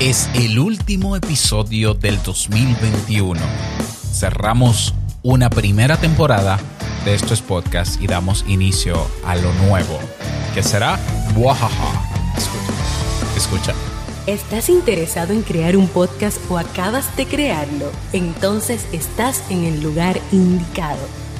es el último episodio del 2021. Cerramos una primera temporada de estos podcasts y damos inicio a lo nuevo, que será Wahaha. Escucha. Escucha. ¿Estás interesado en crear un podcast o acabas de crearlo? Entonces estás en el lugar indicado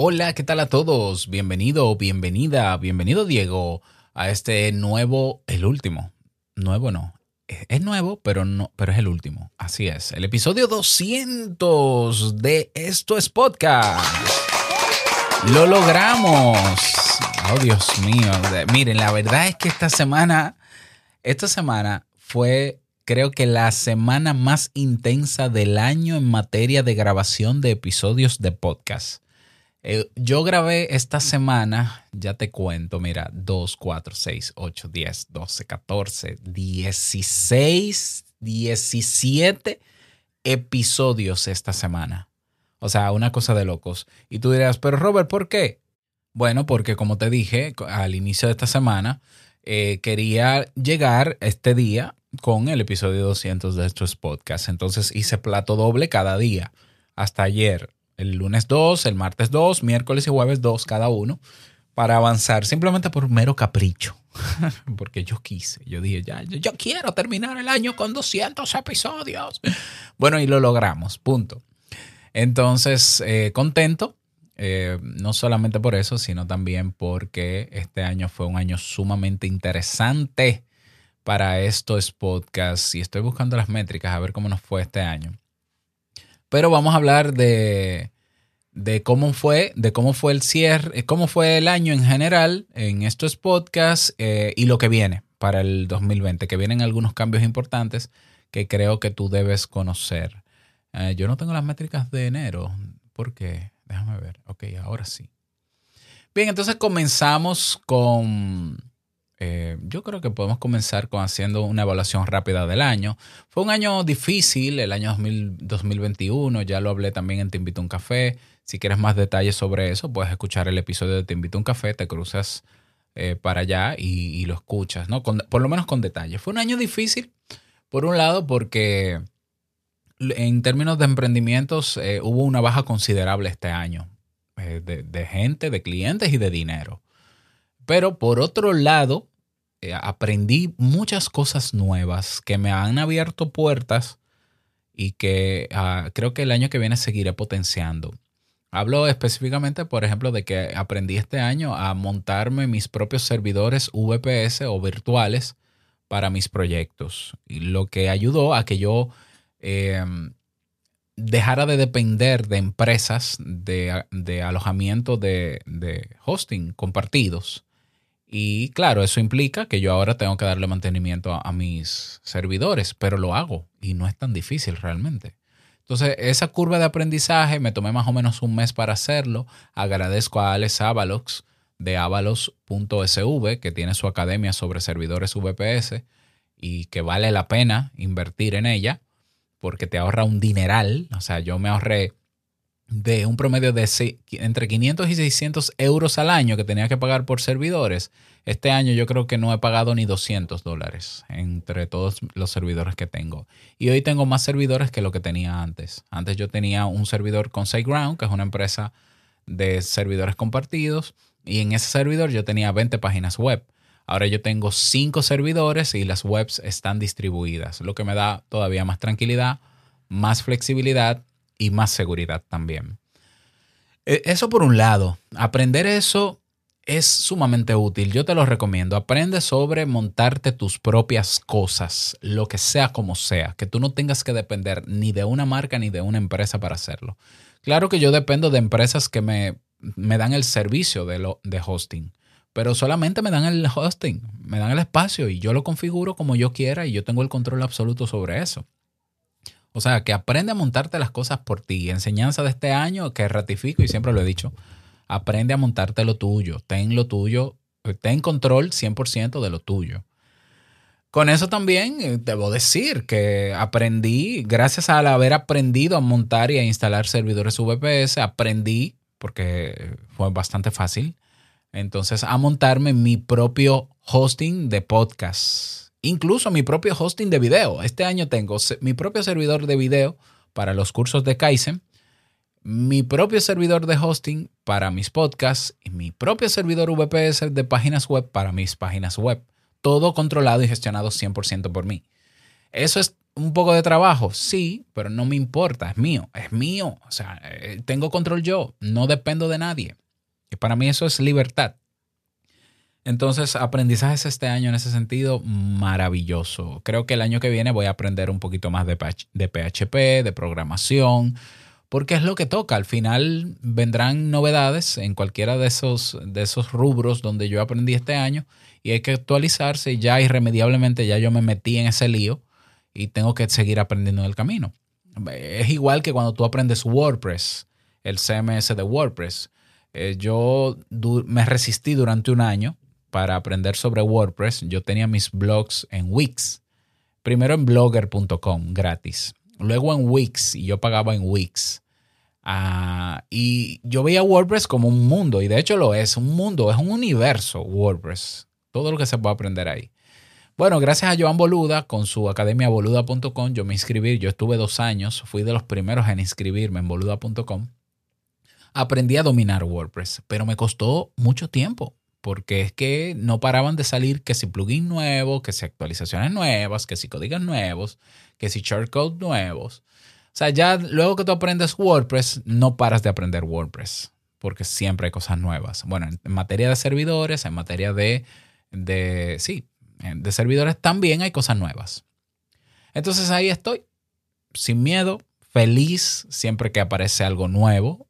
Hola, ¿qué tal a todos? Bienvenido, bienvenida, bienvenido Diego a este nuevo, el último. Nuevo no. Es nuevo, pero no, pero es el último. Así es. El episodio 200 de Esto es Podcast. Lo logramos. Oh, Dios mío. Miren, la verdad es que esta semana, esta semana fue creo que la semana más intensa del año en materia de grabación de episodios de podcast. Eh, yo grabé esta semana, ya te cuento, mira, 2, 4, 6, 8, 10, 12, 14, 16, 17 episodios esta semana. O sea, una cosa de locos. Y tú dirás, pero Robert, ¿por qué? Bueno, porque como te dije al inicio de esta semana, eh, quería llegar este día con el episodio 200 de estos podcasts. Entonces hice plato doble cada día. Hasta ayer el lunes 2, el martes 2, miércoles y jueves 2 cada uno, para avanzar simplemente por mero capricho. Porque yo quise, yo dije, ya, yo quiero terminar el año con 200 episodios. Bueno, y lo logramos, punto. Entonces, eh, contento, eh, no solamente por eso, sino también porque este año fue un año sumamente interesante para estos podcasts y estoy buscando las métricas a ver cómo nos fue este año. Pero vamos a hablar de, de cómo fue, de cómo fue el cierre, cómo fue el año en general en estos podcasts eh, y lo que viene para el 2020, que vienen algunos cambios importantes que creo que tú debes conocer. Eh, yo no tengo las métricas de enero. ¿Por qué? Déjame ver. Ok, ahora sí. Bien, entonces comenzamos con eh, yo creo que podemos comenzar con haciendo una evaluación rápida del año. Fue un año difícil, el año 2021, ya lo hablé también en Te Invito un Café. Si quieres más detalles sobre eso, puedes escuchar el episodio de Te Invito un Café, te cruzas eh, para allá y, lo escuchas, ¿no? por lo menos con detalles. Fue un año difícil, por un lado, porque en términos de emprendimientos eh, hubo una baja considerable este año de gente, de clientes y de dinero. Pero por otro lado, eh, aprendí muchas cosas nuevas que me han abierto puertas y que ah, creo que el año que viene seguiré potenciando. Hablo específicamente, por ejemplo, de que aprendí este año a montarme mis propios servidores VPS o virtuales para mis proyectos, lo que ayudó a que yo em, dejara de depender de empresas de, alojamiento de hosting compartidos y claro, eso implica que yo ahora tengo que darle mantenimiento a, mis servidores, pero lo hago y no es tan difícil realmente. Entonces, esa curva de aprendizaje me tomé más o menos un mes para hacerlo. Agradezco a Alex Avalox de avalos.sv, que tiene su academia sobre servidores VPS y que vale la pena invertir en ella porque te ahorra un dineral. O sea, yo me ahorré de un promedio de entre 500 y 600 euros al año que tenía que pagar por servidores, este año yo creo que no he pagado ni 200 dólares entre todos los servidores que tengo. Y hoy tengo más servidores que lo que tenía antes. Antes yo tenía un servidor con SiteGround, que es una empresa de servidores compartidos, y en ese servidor yo tenía 20 páginas web. Ahora yo tengo 5 servidores y las webs están distribuidas, lo que me da todavía más tranquilidad, más flexibilidad y más seguridad también. E, eso por un lado, aprender eso es sumamente útil. Yo te lo recomiendo. Aprende sobre montarte tus propias cosas, lo que sea como sea, que tú no tengas que depender ni de una marca ni de una empresa para hacerlo. Claro que yo dependo de empresas que me, me dan el servicio de, lo, de hosting, pero solamente me dan el hosting, me dan el espacio y yo lo configuro como yo quiera y yo tengo el control absoluto sobre eso. O sea, que aprende a montarte las cosas por ti. Enseñanza de este año que ratifico y siempre lo he dicho. Aprende a montarte lo tuyo. Ten lo tuyo. Ten control 100% de lo tuyo. Con eso también eh, debo decir que aprendí, gracias al haber aprendido a montar y a instalar servidores VPS, aprendí, porque fue bastante fácil, entonces a montarme mi propio hosting de podcast, incluso mi propio hosting de video. Este año tengo mi propio servidor de video para los cursos de Kaizen, mi propio servidor de hosting para mis podcasts y mi propio servidor VPS de páginas web para mis páginas web todo controlado y gestionado 100% por mí. Eso es un poco de trabajo, sí, pero no me importa, es mío, es mío. O sea, eh, tengo control yo, no dependo de nadie. Y para mí eso es libertad. Entonces, aprendizajes este año en ese sentido, maravilloso. Creo que el año que viene voy a aprender un poquito más de, PHP, de programación, porque es lo que toca. Al final vendrán novedades en cualquiera de esos, de esos rubros donde yo aprendí este año y hay que actualizarse. Ya irremediablemente ya yo me metí en ese lío y tengo que seguir aprendiendo en el camino. Es igual que cuando tú aprendes WordPress, el CMS de WordPress. Eh, yo me resistí durante un año para aprender sobre WordPress. Yo tenía mis blogs en Wix. Primero en blogger.com, gratis. Luego en Wix, y yo pagaba en Wix. Ah, y yo veía WordPress como un mundo, y de hecho lo es, un mundo, es un universo WordPress todo lo que se puede aprender ahí. Bueno, gracias a Joan Boluda con su academia boluda.com, yo me inscribí, yo estuve dos años, fui de los primeros en inscribirme en boluda.com. Aprendí a dominar WordPress, pero me costó mucho tiempo, porque es que no paraban de salir que si plugins nuevos, que si actualizaciones nuevas, que si códigos nuevos, que si shortcodes nuevos. O sea, ya luego que tú aprendes WordPress, no paras de aprender WordPress, porque siempre hay cosas nuevas. Bueno, en materia de servidores, en materia de de, sí, de servidores también hay cosas nuevas. Entonces ahí estoy, sin miedo, feliz siempre que aparece algo nuevo.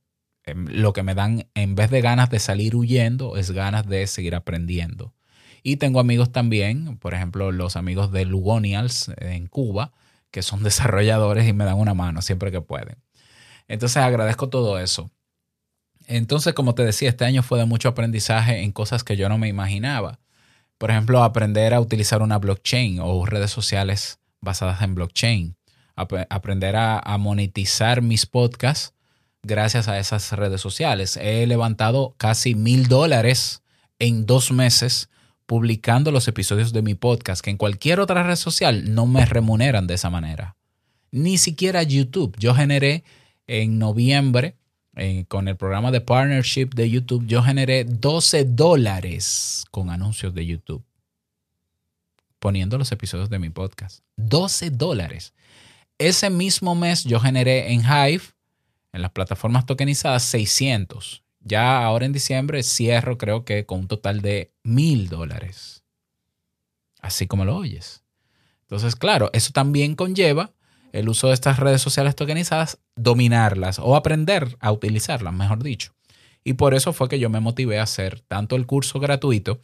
Em, lo que me dan, en vez de ganas de salir huyendo, es ganas de seguir aprendiendo. Y tengo amigos también, por ejemplo, los amigos de Lugonials en Cuba, que son desarrolladores y me dan una mano siempre que pueden. Entonces agradezco todo eso. Entonces, como te decía, este año fue de mucho aprendizaje en cosas que yo no me imaginaba. Por ejemplo, aprender a utilizar una blockchain o redes sociales basadas en blockchain. aprender a, monetizar mis podcasts gracias a esas redes sociales. He levantado casi mil dólares en dos meses publicando los episodios de mi podcast, que en cualquier otra red social no me remuneran de esa manera. Ni siquiera YouTube. Yo generé en noviembre eh, con el programa de partnership de YouTube, yo generé 12 dólares con anuncios de YouTube poniendo los episodios de mi podcast. 12 dólares. Ese mismo mes yo generé en Hive, en las plataformas tokenizadas, 600. Ya ahora en diciembre cierro creo que con un total de mil dólares. Así como lo oyes. Entonces, claro, eso también conlleva el uso de estas redes sociales tokenizadas, dominarlas o aprender a utilizarlas, mejor dicho. Y por eso fue que yo me motivé a hacer tanto el curso gratuito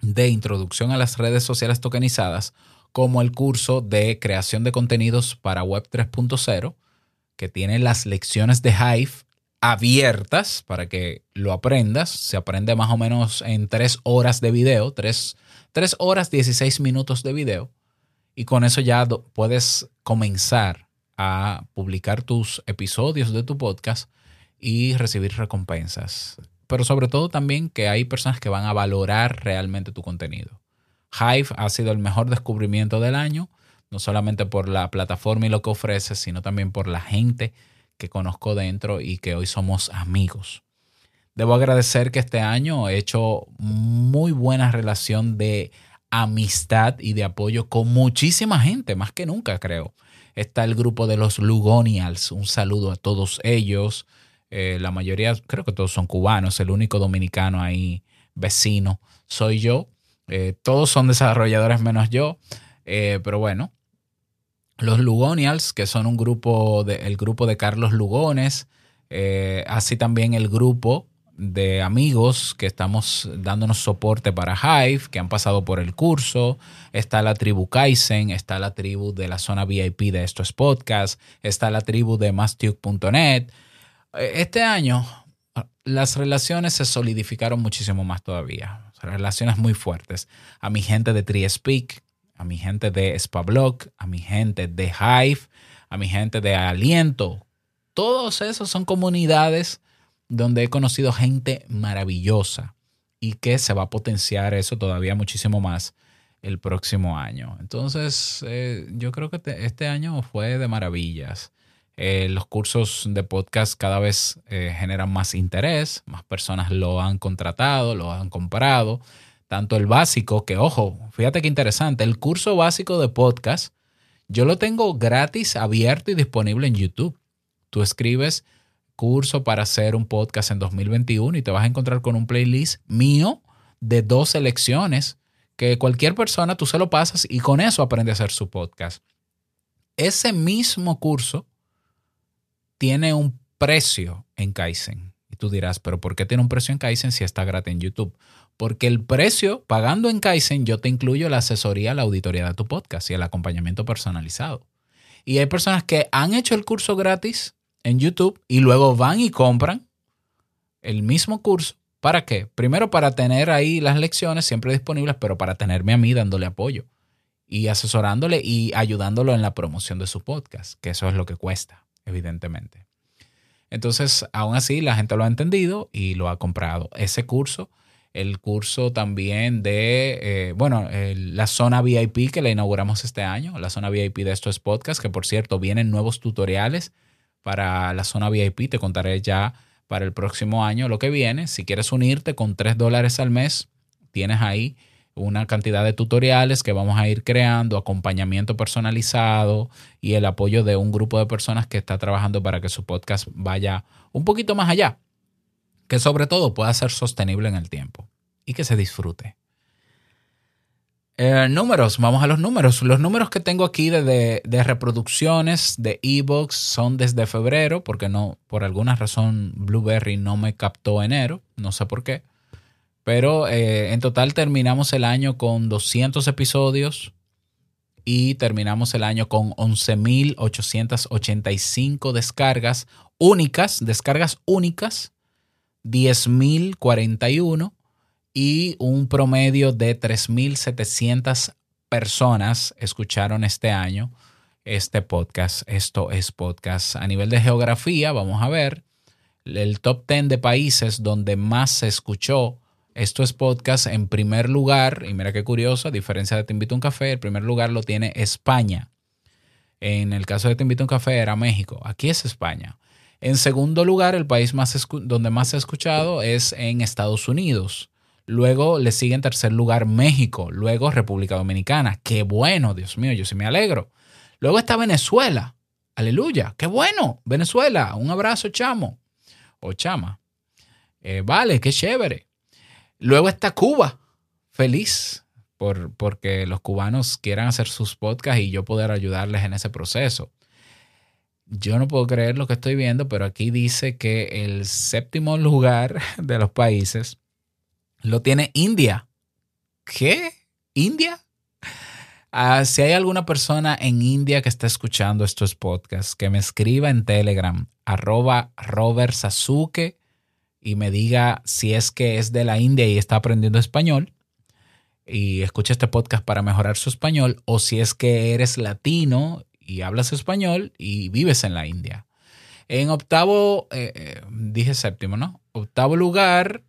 de introducción a las redes sociales tokenizadas como el curso de creación de contenidos para Web 3.0, que tiene las lecciones de Hive abiertas para que lo aprendas. Se aprende más o menos en tres horas de video, tres, tres horas 16 minutos de video y con eso ya puedes comenzar a publicar tus episodios de tu podcast y recibir recompensas. Pero sobre todo también que hay personas que van a valorar realmente tu contenido. Hive ha sido el mejor descubrimiento del año, no solamente por la plataforma y lo que ofrece, sino también por la gente que conozco dentro y que hoy somos amigos. Debo agradecer que este año he hecho muy buena relación de amistad y de apoyo con muchísima gente, más que nunca creo. Está el grupo de los Lugonials, un saludo a todos ellos. Eh, la mayoría, creo que todos son cubanos, el único dominicano ahí vecino soy yo. Eh, todos son desarrolladores menos yo, eh, pero bueno. Los Lugonials, que son un grupo, de, el grupo de Carlos Lugones, así también el grupo de amigos que estamos dándonos soporte para Hive, que han pasado por el curso. Está la tribu Kaizen, está la tribu de la zona VIP de estos podcasts, está la tribu de mastuke.net. Este año las relaciones se solidificaron muchísimo más todavía. Relaciones muy fuertes. A mi gente de TriSpeak, a mi gente de Spablog, a mi gente de Hive, a mi gente de Aliento. Todos esos son comunidades donde he conocido gente maravillosa y que se va a potenciar eso todavía muchísimo más el próximo año. Entonces, eh, yo creo que este año fue de maravillas. Eh, los cursos de podcast cada vez eh, generan más interés, más personas lo han contratado, lo han comprado. Tanto el básico, que ojo, fíjate qué interesante, el curso básico de podcast, yo lo tengo gratis, abierto y disponible en YouTube. Tú escribes curso para hacer un podcast en 2021 y te vas a encontrar con un playlist mío de dos selecciones que cualquier persona tú se lo pasas y con eso aprende a hacer su podcast. Ese mismo curso tiene un precio en Kaizen. Y tú dirás, pero ¿por qué tiene un precio en Kaizen si está gratis en YouTube? Porque el precio, pagando en Kaizen, yo te incluyo la asesoría, la auditoría de tu podcast y el acompañamiento personalizado. Y hay personas que han hecho el curso gratis en YouTube y luego van y compran el mismo curso. ¿Para qué? Primero para tener ahí las lecciones siempre disponibles, pero para tenerme a mí dándole apoyo y asesorándole y ayudándolo en la promoción de su podcast, que eso es lo que cuesta, evidentemente. Entonces, aún así, la gente lo ha entendido y lo ha comprado. Ese curso, el curso también de, eh, bueno, la zona VIP que le inauguramos este año, la zona VIP de estos podcasts, que por cierto, vienen nuevos tutoriales para la zona VIP. Te contaré ya para el próximo año lo que viene. Si quieres unirte con 3 dólares al mes, tienes ahí una cantidad de tutoriales que vamos a ir creando, acompañamiento personalizado y el apoyo de un grupo de personas que está trabajando para que su podcast vaya un poquito más allá, que sobre todo pueda ser sostenible en el tiempo y que se disfrute. Eh, números, vamos a los números. Los números que tengo aquí de, de, reproducciones de ebooks son desde febrero, porque no, por alguna razón Blueberry no me captó enero, no sé por qué. Pero eh, en total terminamos el año con 200 episodios y terminamos el año con 11.885 descargas únicas, descargas únicas, 10.041 y un promedio de 3.700 personas escucharon este año este podcast. Esto es podcast. A nivel de geografía, vamos a ver el top 10 de países donde más se escuchó. Esto es podcast en primer lugar, y mira qué curioso, a diferencia de Te invito a un café, el primer lugar lo tiene España. En el caso de Te invito a un café era México. Aquí es España. En segundo lugar, el país más donde más se ha escuchado es en Estados Unidos. Luego le sigue en tercer lugar México, luego República Dominicana. Qué bueno, Dios mío, yo sí me alegro. Luego está Venezuela. Aleluya, qué bueno. Venezuela, un abrazo, chamo. O chama. Eh, vale, qué chévere. Luego está Cuba. Feliz por, porque los cubanos quieran hacer sus podcasts y yo poder ayudarles en ese proceso. Yo no puedo creer lo que estoy viendo, pero aquí dice que el séptimo lugar de los países lo tiene India. ¿Qué? ¿India? Ah, si hay alguna persona en India que está escuchando estos podcasts, que me escriba en Telegram, arroba Robert y me diga si es que es de la India y está aprendiendo español y escucha este podcast para mejorar su español, o si es que eres latino y hablas español y vives en la India. En octavo, eh, eh, dije séptimo, ¿no? Octavo lugar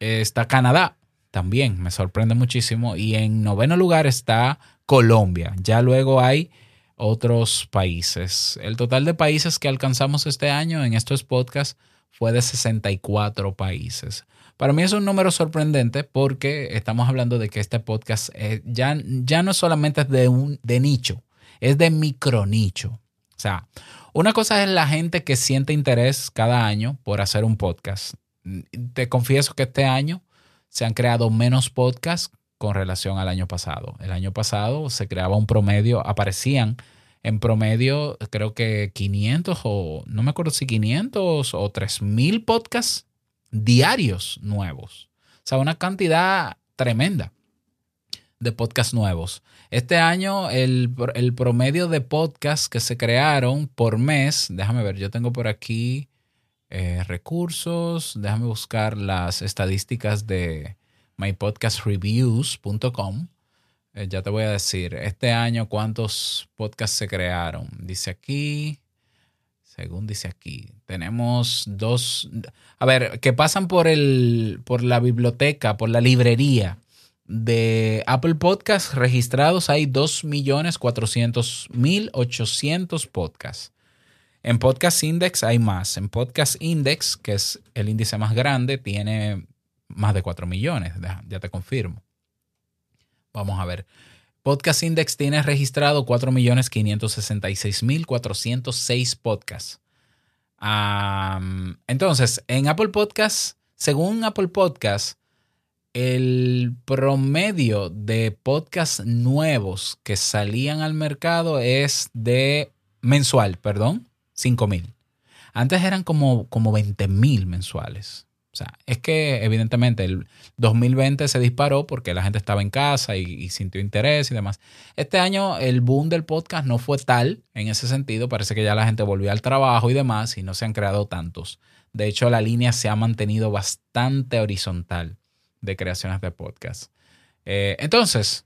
está Canadá, también me sorprende muchísimo. Y en noveno lugar está Colombia. Ya luego hay otros países. El total de países que alcanzamos este año en estos podcasts fue de 64 países. Para mí es un número sorprendente porque estamos hablando de que este podcast eh, ya, ya no solamente es de, un, de nicho, es de micronicho. O sea, una cosa es la gente que siente interés cada año por hacer un podcast te confieso que este año se han creado menos podcasts con relación al año pasado. El año pasado se creaba un promedio, aparecían en promedio creo que 500 o no me acuerdo si 500 o 3000 podcasts diarios nuevos. O sea, una cantidad tremenda de podcasts nuevos. Este año el, el, promedio de podcasts que se crearon por mes, déjame ver, yo tengo por aquí eh, recursos, déjame buscar las estadísticas de mypodcastreviews.com. Eh, ya te voy a decir, este año cuántos podcasts se crearon. Dice aquí, según dice aquí, tenemos dos, a ver, que pasan por, el, por la biblioteca, por la librería de Apple Podcasts registrados hay 2.400.800 podcasts. En Podcast Index hay más. En Podcast Index, que es el índice más grande, tiene más de 4 millones. Ya te confirmo. Vamos a ver. Podcast Index tiene registrado 4.566.406 podcasts. entonces, en Apple Podcasts, según Apple Podcasts, el promedio de podcasts nuevos que salían al mercado es de mensual, perdón, 5 mil. Antes eran como, como 20 mil mensuales. O sea, es que evidentemente el 2020 se disparó porque la gente estaba en casa y, sintió interés y demás. Este año el boom del podcast no fue tal en ese sentido. Parece que ya la gente volvió al trabajo y demás y no se han creado tantos. De hecho, la línea se ha mantenido bastante horizontal de creaciones de podcast. Eh, entonces,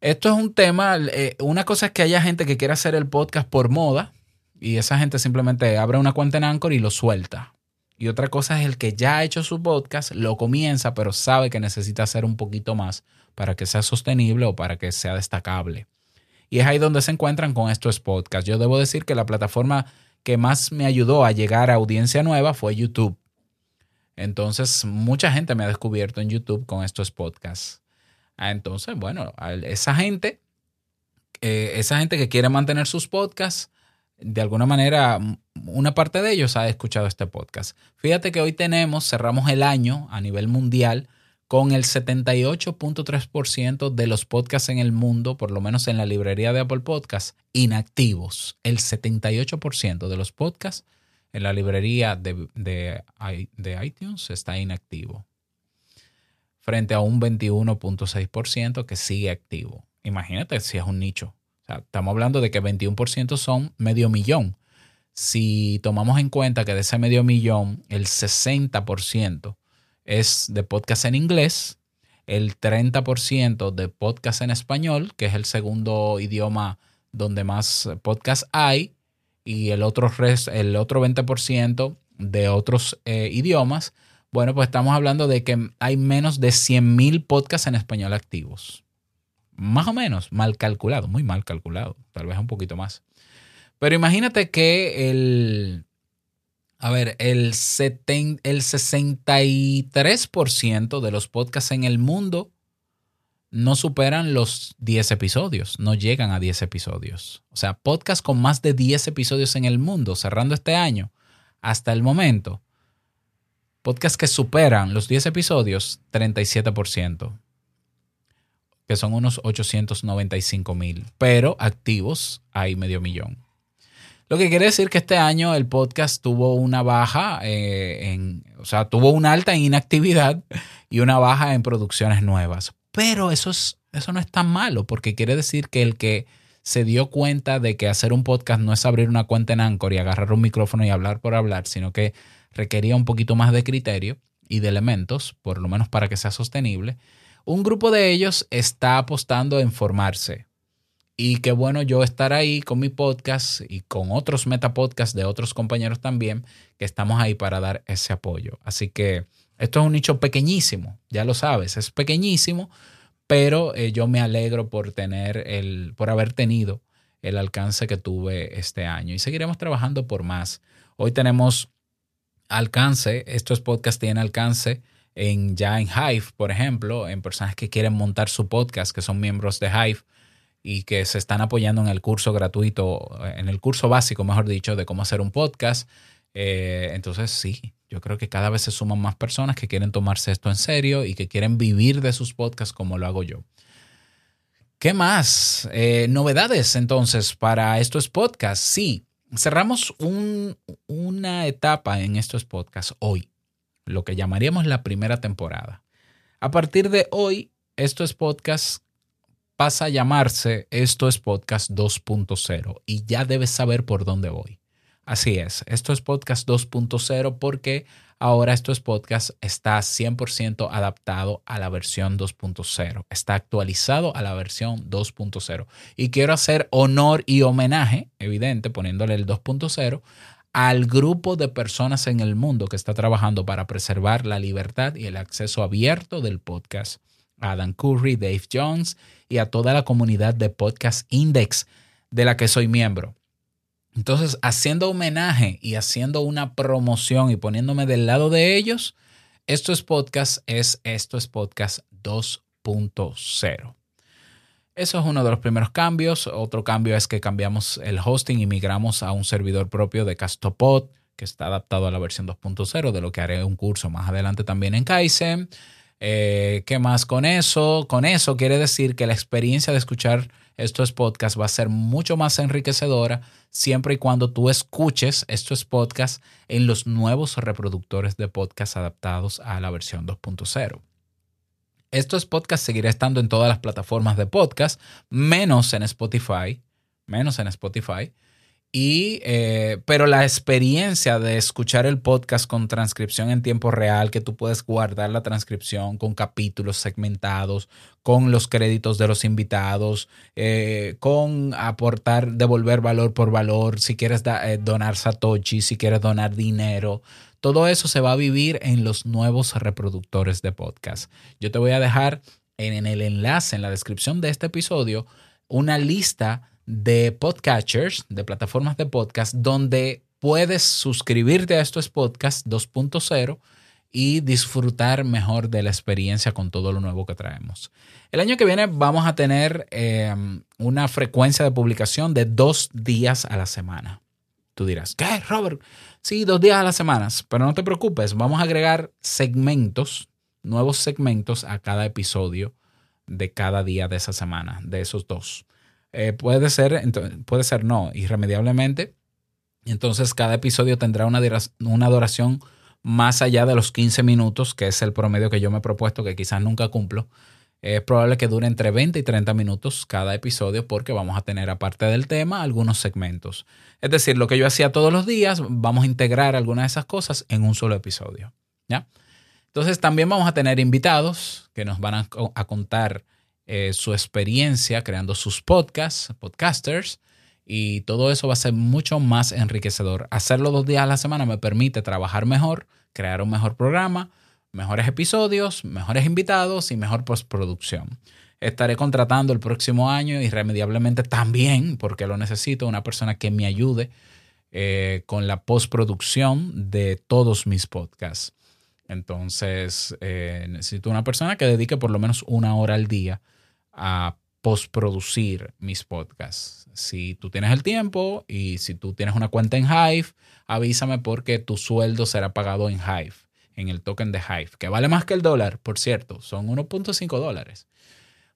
esto es un tema, eh, una cosa es que haya gente que quiera hacer el podcast por moda y esa gente simplemente abre una cuenta en Anchor y lo suelta. Y otra cosa es el que ya ha hecho su podcast, lo comienza, pero sabe que necesita hacer un poquito más para que sea sostenible o para que sea destacable. Y es ahí donde se encuentran con estos podcasts. Yo debo decir que la plataforma que más me ayudó a llegar a audiencia nueva fue YouTube. Entonces, mucha gente me ha descubierto en YouTube con estos podcasts. Ah, entonces, bueno, esa gente, eh, esa gente que quiere mantener sus podcasts, de alguna manera, una parte de ellos ha escuchado este podcast. Fíjate que hoy tenemos, cerramos el año a nivel mundial con el 78.3% de los podcasts en el mundo, por lo menos en la librería de Apple Podcasts, inactivos. El 78% de los podcasts en la librería de, de, iTunes está inactivo, frente a un 21.6% que sigue activo. Imagínate si es un nicho. estamos hablando de que 21% son medio millón. Si tomamos en cuenta que de ese medio millón, el 60% es de podcast en inglés, el 30% de podcast en español, que es el segundo idioma donde más podcast hay, y el otro, el otro 20% de otros eh, idiomas, bueno, pues estamos hablando de que hay menos de 100.000 podcasts en español activos. Más o menos, mal calculado, muy mal calculado, tal vez un poquito más. Pero imagínate que el, a ver, el, el 63% de los podcasts en el mundo no superan los 10 episodios, no llegan a 10 episodios. O sea, podcast con más de 10 episodios en el mundo, cerrando este año, hasta el momento, podcast que superan los 10 episodios, 37%, que son unos 895 mil, pero activos hay medio millón. Lo que quiere decir que este año el podcast tuvo una baja, eh, en, o sea, tuvo una alta en inactividad y una baja en producciones nuevas. Pero eso, es, eso no es tan malo, porque quiere decir que el que se dio cuenta de que hacer un podcast no es abrir una cuenta en Anchor y agarrar un micrófono y hablar por hablar, sino que requería un poquito más de criterio y de elementos, por lo menos para que sea sostenible. Un grupo de ellos está apostando en formarse. Y qué bueno yo estar ahí con mi podcast y con otros metapodcasts de otros compañeros también, que estamos ahí para dar ese apoyo. Así que esto es un nicho pequeñísimo, ya lo sabes, es pequeñísimo, pero eh, yo me alegro por tener el, por haber tenido el alcance que tuve este año y seguiremos trabajando por más. Hoy tenemos alcance, estos podcasts tienen alcance en ya en Hive, por ejemplo, en personas que quieren montar su podcast, que son miembros de Hive y que se están apoyando en el curso gratuito, en el curso básico, mejor dicho, de cómo hacer un podcast. Eh, entonces, sí, yo creo que cada vez se suman más personas que quieren tomarse esto en serio y que quieren vivir de sus podcasts como lo hago yo. ¿Qué más? Eh, novedades entonces para estos podcasts. Sí, cerramos una etapa en estos podcasts hoy. lo que llamaríamos la primera temporada. A partir de hoy, esto es podcast pasa a llamarse Esto es Podcast 2.0 y ya debes saber por dónde voy. Así es, esto es Podcast 2.0 porque ahora esto es Podcast está 100% adaptado a la versión 2.0, está actualizado a la versión 2.0 y quiero hacer honor y homenaje, evidente, poniéndole el 2.0 al grupo de personas en el mundo que está trabajando para preservar la libertad y el acceso abierto del podcast. Adam Curry, Dave Jones y a toda la comunidad de Podcast Index de la que soy miembro. Entonces, haciendo homenaje y haciendo una promoción y poniéndome del lado de ellos, esto es podcast, es esto es podcast 2.0. Eso es uno de los primeros cambios. Otro cambio es que cambiamos el hosting y migramos a un servidor propio de Castopod, que está adaptado a la versión 2.0, de lo que haré un curso más adelante también en Kaizen. Eh, ¿Qué más con eso? Con eso quiere decir que la experiencia de escuchar estos podcasts va a ser mucho más enriquecedora siempre y cuando tú escuches estos podcasts en los nuevos reproductores de podcast adaptados a la versión 2.0. Estos podcasts seguirán estando en todas las plataformas de podcast, menos en Spotify, menos en Spotify. Y, eh, pero la experiencia de escuchar el podcast con transcripción en tiempo real, que tú puedes guardar la transcripción con capítulos segmentados, con los créditos de los invitados, eh, con aportar, devolver valor por valor, si quieres eh, donar Satoshi, si quieres donar dinero, todo eso se va a vivir en los nuevos reproductores de podcast. Yo te voy a dejar en el enlace, en la descripción de este episodio, una lista de podcatchers, de plataformas de podcast, donde puedes suscribirte a estos podcasts 2.0 y disfrutar mejor de la experiencia con todo lo nuevo que traemos. El año que viene vamos a tener em, una frecuencia de publicación de dos días a la semana. Tú dirás, ¿qué, Robert? Sí, dos días a la semana, pero no te preocupes, vamos a agregar segmentos, nuevos segmentos a cada episodio de cada día de esa semana, de esos dos. Eh, puede ser, puede ser no, irremediablemente. Entonces cada episodio tendrá una, duración más allá de los 15 minutos, que es el promedio que yo me he propuesto, que quizás nunca cumplo. Es probable que dure entre 20 y 30 minutos cada episodio porque vamos a tener, aparte del tema, algunos segmentos. Es decir, lo que yo hacía todos los días, vamos a integrar algunas de esas cosas en un solo episodio. ¿ya? Entonces también vamos a tener invitados que nos van a contar eh, su experiencia creando sus podcasts, podcasters, y todo eso va a ser mucho más enriquecedor. Hacerlo dos días a la semana me permite trabajar mejor, crear un mejor programa, mejores episodios, mejores invitados y mejor postproducción. Estaré contratando el próximo año irremediablemente también, porque lo necesito, una persona que me ayude eh, con la postproducción de todos mis podcasts. Entonces, eh, necesito una persona que dedique por lo menos una hora al día a postproducir mis podcasts. Si tú tienes el tiempo y si tú tienes una cuenta en Hive, avísame porque tu sueldo será pagado en Hive, en el token de Hive, que vale más que el dólar, por cierto, son 1.5 dólares.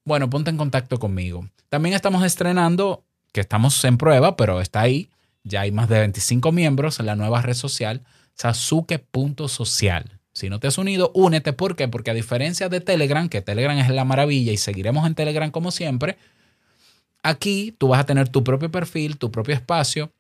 Bueno, ponte en contacto conmigo. También estamos estrenando, que estamos en prueba, pero está ahí, ya hay más de 25 miembros en la nueva red social, sasuke.social. Si no te has unido, únete. ¿Por qué? Porque a diferencia de Telegram, que Telegram es la maravilla y seguiremos en Telegram como siempre, aquí tú vas a tener tu propio perfil, tu propio espacio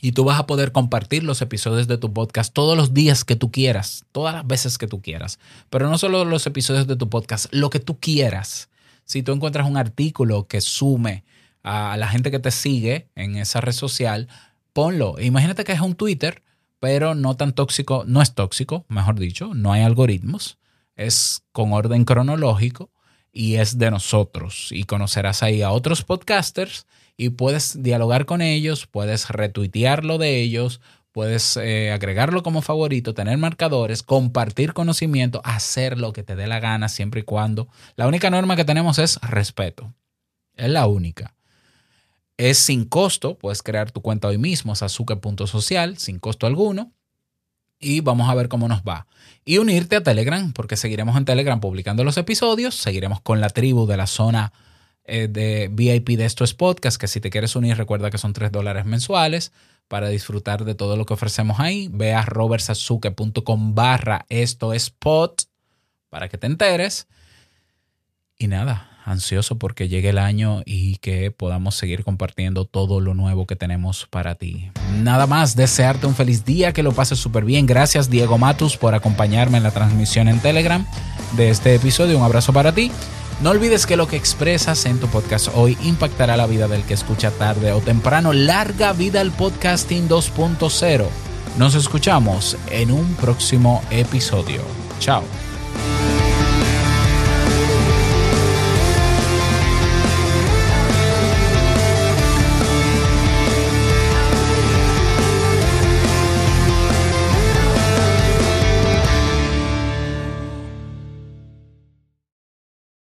y tú vas a poder compartir los episodios de tu podcast todos los días que tú quieras, todas las veces que tú quieras. Pero no solo los episodios de tu podcast, lo que tú quieras. Si tú encuentras un artículo que sume a la gente que te sigue en esa red social, ponlo. Imagínate que es un Twitter pero no tan tóxico, no es tóxico, mejor dicho, no hay algoritmos, es con orden cronológico y es de nosotros. Y conocerás ahí a otros podcasters y puedes dialogar con ellos, puedes retuitearlo de ellos, puedes eh, agregarlo como favorito, tener marcadores, compartir conocimiento, hacer lo que te dé la gana siempre y cuando. La única norma que tenemos es respeto. Es la única. Es sin costo, puedes crear tu cuenta hoy mismo, sasuke.social, sin costo alguno. Y vamos a ver cómo nos va. Y unirte a Telegram, porque seguiremos en Telegram publicando los episodios, seguiremos con la tribu de la zona eh, de VIP de estos podcasts, que si te quieres unir recuerda que son 3 dólares mensuales para disfrutar de todo lo que ofrecemos ahí. Ve a robertsazuke.com barra esto es para que te enteres. Y nada, ansioso porque llegue el año y que podamos seguir compartiendo todo lo nuevo que tenemos para ti. Nada más, desearte un feliz día, que lo pases súper bien. Gracias Diego Matus por acompañarme en la transmisión en Telegram de este episodio. Un abrazo para ti. No olvides que lo que expresas en tu podcast hoy impactará la vida del que escucha tarde o temprano. Larga vida al podcasting 2.0. Nos escuchamos en un próximo episodio. Chao.